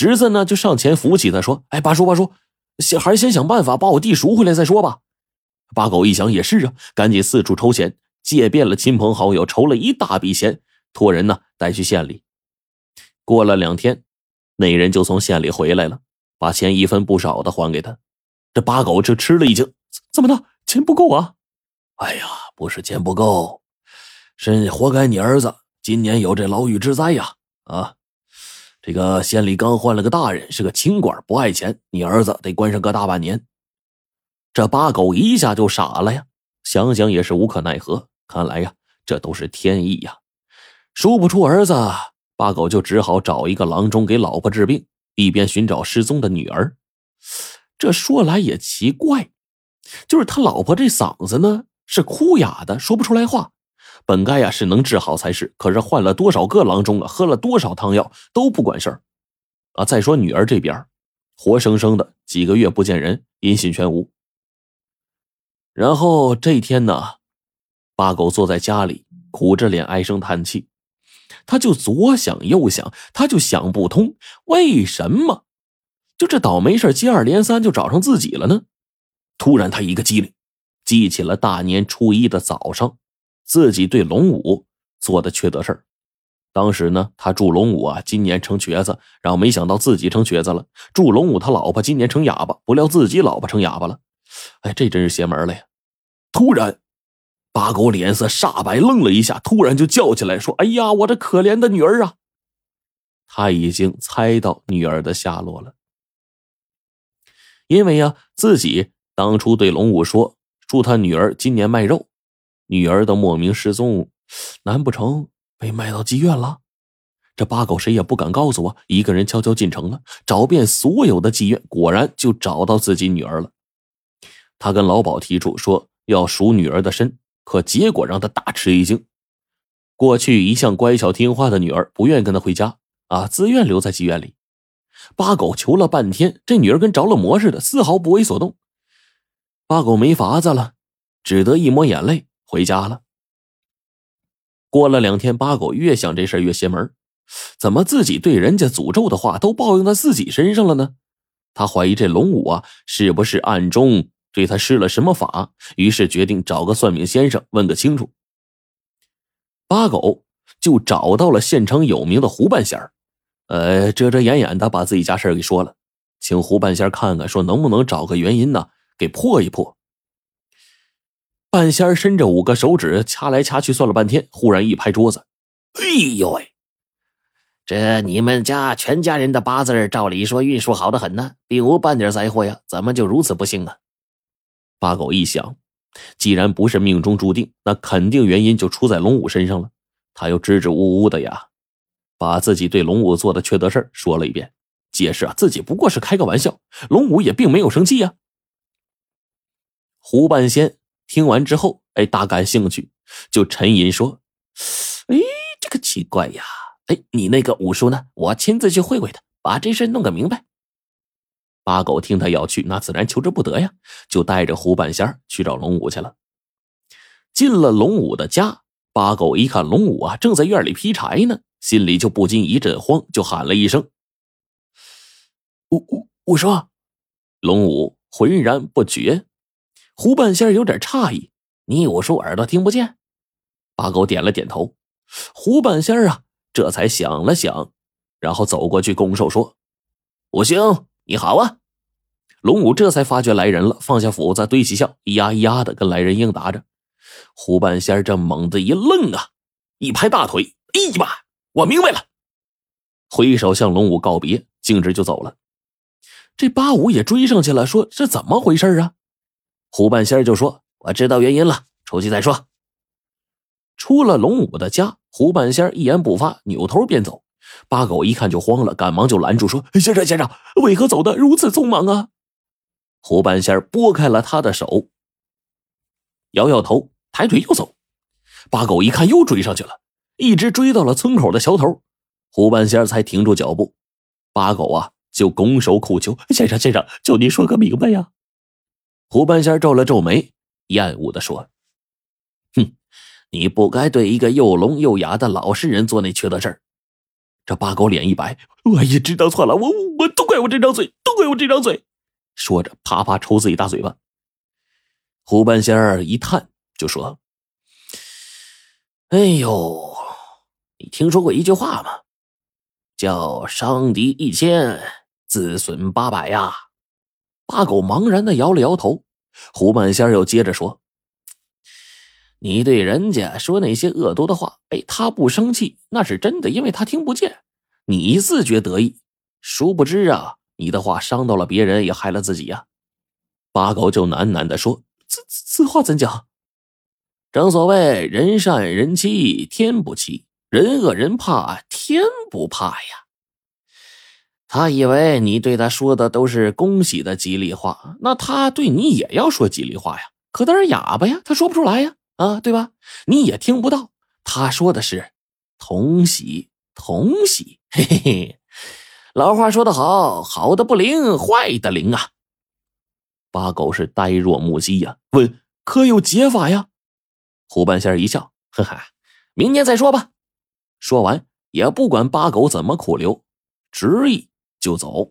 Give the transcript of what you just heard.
侄子呢就上前扶起他，说：“哎，八叔，八叔，先还是先想办法把我弟赎回来再说吧。”八狗一想也是啊，赶紧四处筹钱，借遍了亲朋好友，筹了一大笔钱，托人呢带去县里。过了两天，那人就从县里回来了，把钱一分不少的还给他。这八狗就吃了一惊：“怎么的？钱不够啊？”“哎呀，不是钱不够，是活该你儿子今年有这牢狱之灾呀！啊，这个县里刚换了个大人，是个清官，不爱钱，你儿子得关上个大半年。”这八狗一下就傻了呀，想想也是无可奈何。看来呀，这都是天意呀。说不出儿子，八狗就只好找一个郎中给老婆治病，一边寻找失踪的女儿。这说来也奇怪，就是他老婆这嗓子呢是哭哑的，说不出来话。本该呀是能治好才是，可是换了多少个郎中啊，喝了多少汤药都不管事儿。啊，再说女儿这边，活生生的几个月不见人，音信全无。然后这天呢，八狗坐在家里，苦着脸唉声叹气。他就左想右想，他就想不通，为什么就这倒霉事接二连三就找上自己了呢？突然，他一个机灵，记起了大年初一的早上，自己对龙武做的缺德事儿。当时呢，他祝龙武啊今年成瘸子，然后没想到自己成瘸子了；祝龙武他老婆今年成哑巴，不料自己老婆成哑巴了。哎，这真是邪门了呀！突然，八狗脸色煞白，愣了一下，突然就叫起来说：“哎呀，我这可怜的女儿啊！”他已经猜到女儿的下落了，因为呀，自己当初对龙武说，祝他女儿今年卖肉，女儿的莫名失踪，难不成被卖到妓院了？这八狗谁也不敢告诉我，一个人悄悄进城了，找遍所有的妓院，果然就找到自己女儿了。他跟老鸨提出说要赎女儿的身，可结果让他大吃一惊。过去一向乖巧听话的女儿不愿跟他回家啊，自愿留在妓院里。八狗求了半天，这女儿跟着了魔似的，丝毫不为所动。八狗没法子了，只得一抹眼泪回家了。过了两天，八狗越想这事越邪门，怎么自己对人家诅咒的话都报应在自己身上了呢？他怀疑这龙武啊，是不是暗中？对他施了什么法？于是决定找个算命先生问个清楚。八狗就找到了县城有名的胡半仙儿，呃，遮遮掩掩的把自己家事给说了，请胡半仙看看，说能不能找个原因呢，给破一破。半仙伸着五个手指掐来掐去，算了半天，忽然一拍桌子：“哎呦喂！这你们家全家人的八字照理说运数好的很呢，并无半点灾祸呀，怎么就如此不幸啊？”八狗一想，既然不是命中注定，那肯定原因就出在龙武身上了。他又支支吾吾的呀，把自己对龙武做的缺德事说了一遍，解释啊自己不过是开个玩笑，龙武也并没有生气呀。胡半仙听完之后，哎，大感兴趣，就沉吟说：“哎，这个奇怪呀，哎，你那个五叔呢？我亲自去会会他，把这事弄个明白。”八狗听他要去，那自然求之不得呀，就带着胡半仙去找龙武去了。进了龙武的家，八狗一看龙武啊，正在院里劈柴呢，心里就不禁一阵慌，就喊了一声：“五五五叔！”龙武浑然不觉。胡半仙有点诧异：“你武叔耳朵听不见？”八狗点了点头。胡半仙啊，这才想了想，然后走过去拱手说：“武兄。”你好啊，龙武这才发觉来人了，放下斧子，堆起笑，咿呀咿呀的跟来人应答着。胡半仙这猛地一愣啊，一拍大腿：“哎呀妈，我明白了！”挥手向龙武告别，径直就走了。这八五也追上去了，说：“这怎么回事啊？”胡半仙就说：“我知道原因了，出去再说。”出了龙武的家，胡半仙一言不发，扭头便走。八狗一看就慌了，赶忙就拦住说：“先生，先生，为何走的如此匆忙啊？”胡半仙拨开了他的手，摇摇头，抬腿又走。八狗一看又追上去了，一直追到了村口的桥头，胡半仙才停住脚步。八狗啊，就拱手苦求：“先生，先生，求你说个明白呀！”胡半仙皱了皱眉，厌恶的说：“哼，你不该对一个又聋又哑的老实人做那缺德事儿。”这八狗脸一白，我也知道错了，我我都怪我这张嘴，都怪我这张嘴。说着，啪啪抽自己大嘴巴。胡半仙儿一叹，就说：“哎呦，你听说过一句话吗？叫伤敌一千，自损八百呀。”八狗茫然的摇了摇头。胡半仙又接着说：“你对人家说那些恶毒的话，哎，他不生气，那是真的，因为他听不见。你自觉得意，殊不知啊，你的话伤到了别人，也害了自己呀。”八狗就喃喃的说。此此话怎讲？正所谓人善人欺天不欺，人恶人怕天不怕呀。他以为你对他说的都是恭喜的吉利话，那他对你也要说吉利话呀。可他是哑巴呀，他说不出来呀，啊，对吧？你也听不到。他说的是同喜同喜，嘿嘿嘿。老话说得好，好的不灵，坏的灵啊。八狗是呆若木鸡呀，问：“可有解法呀？”胡半仙一笑：“呵呵，明年再说吧。”说完，也不管八狗怎么苦留，执意就走。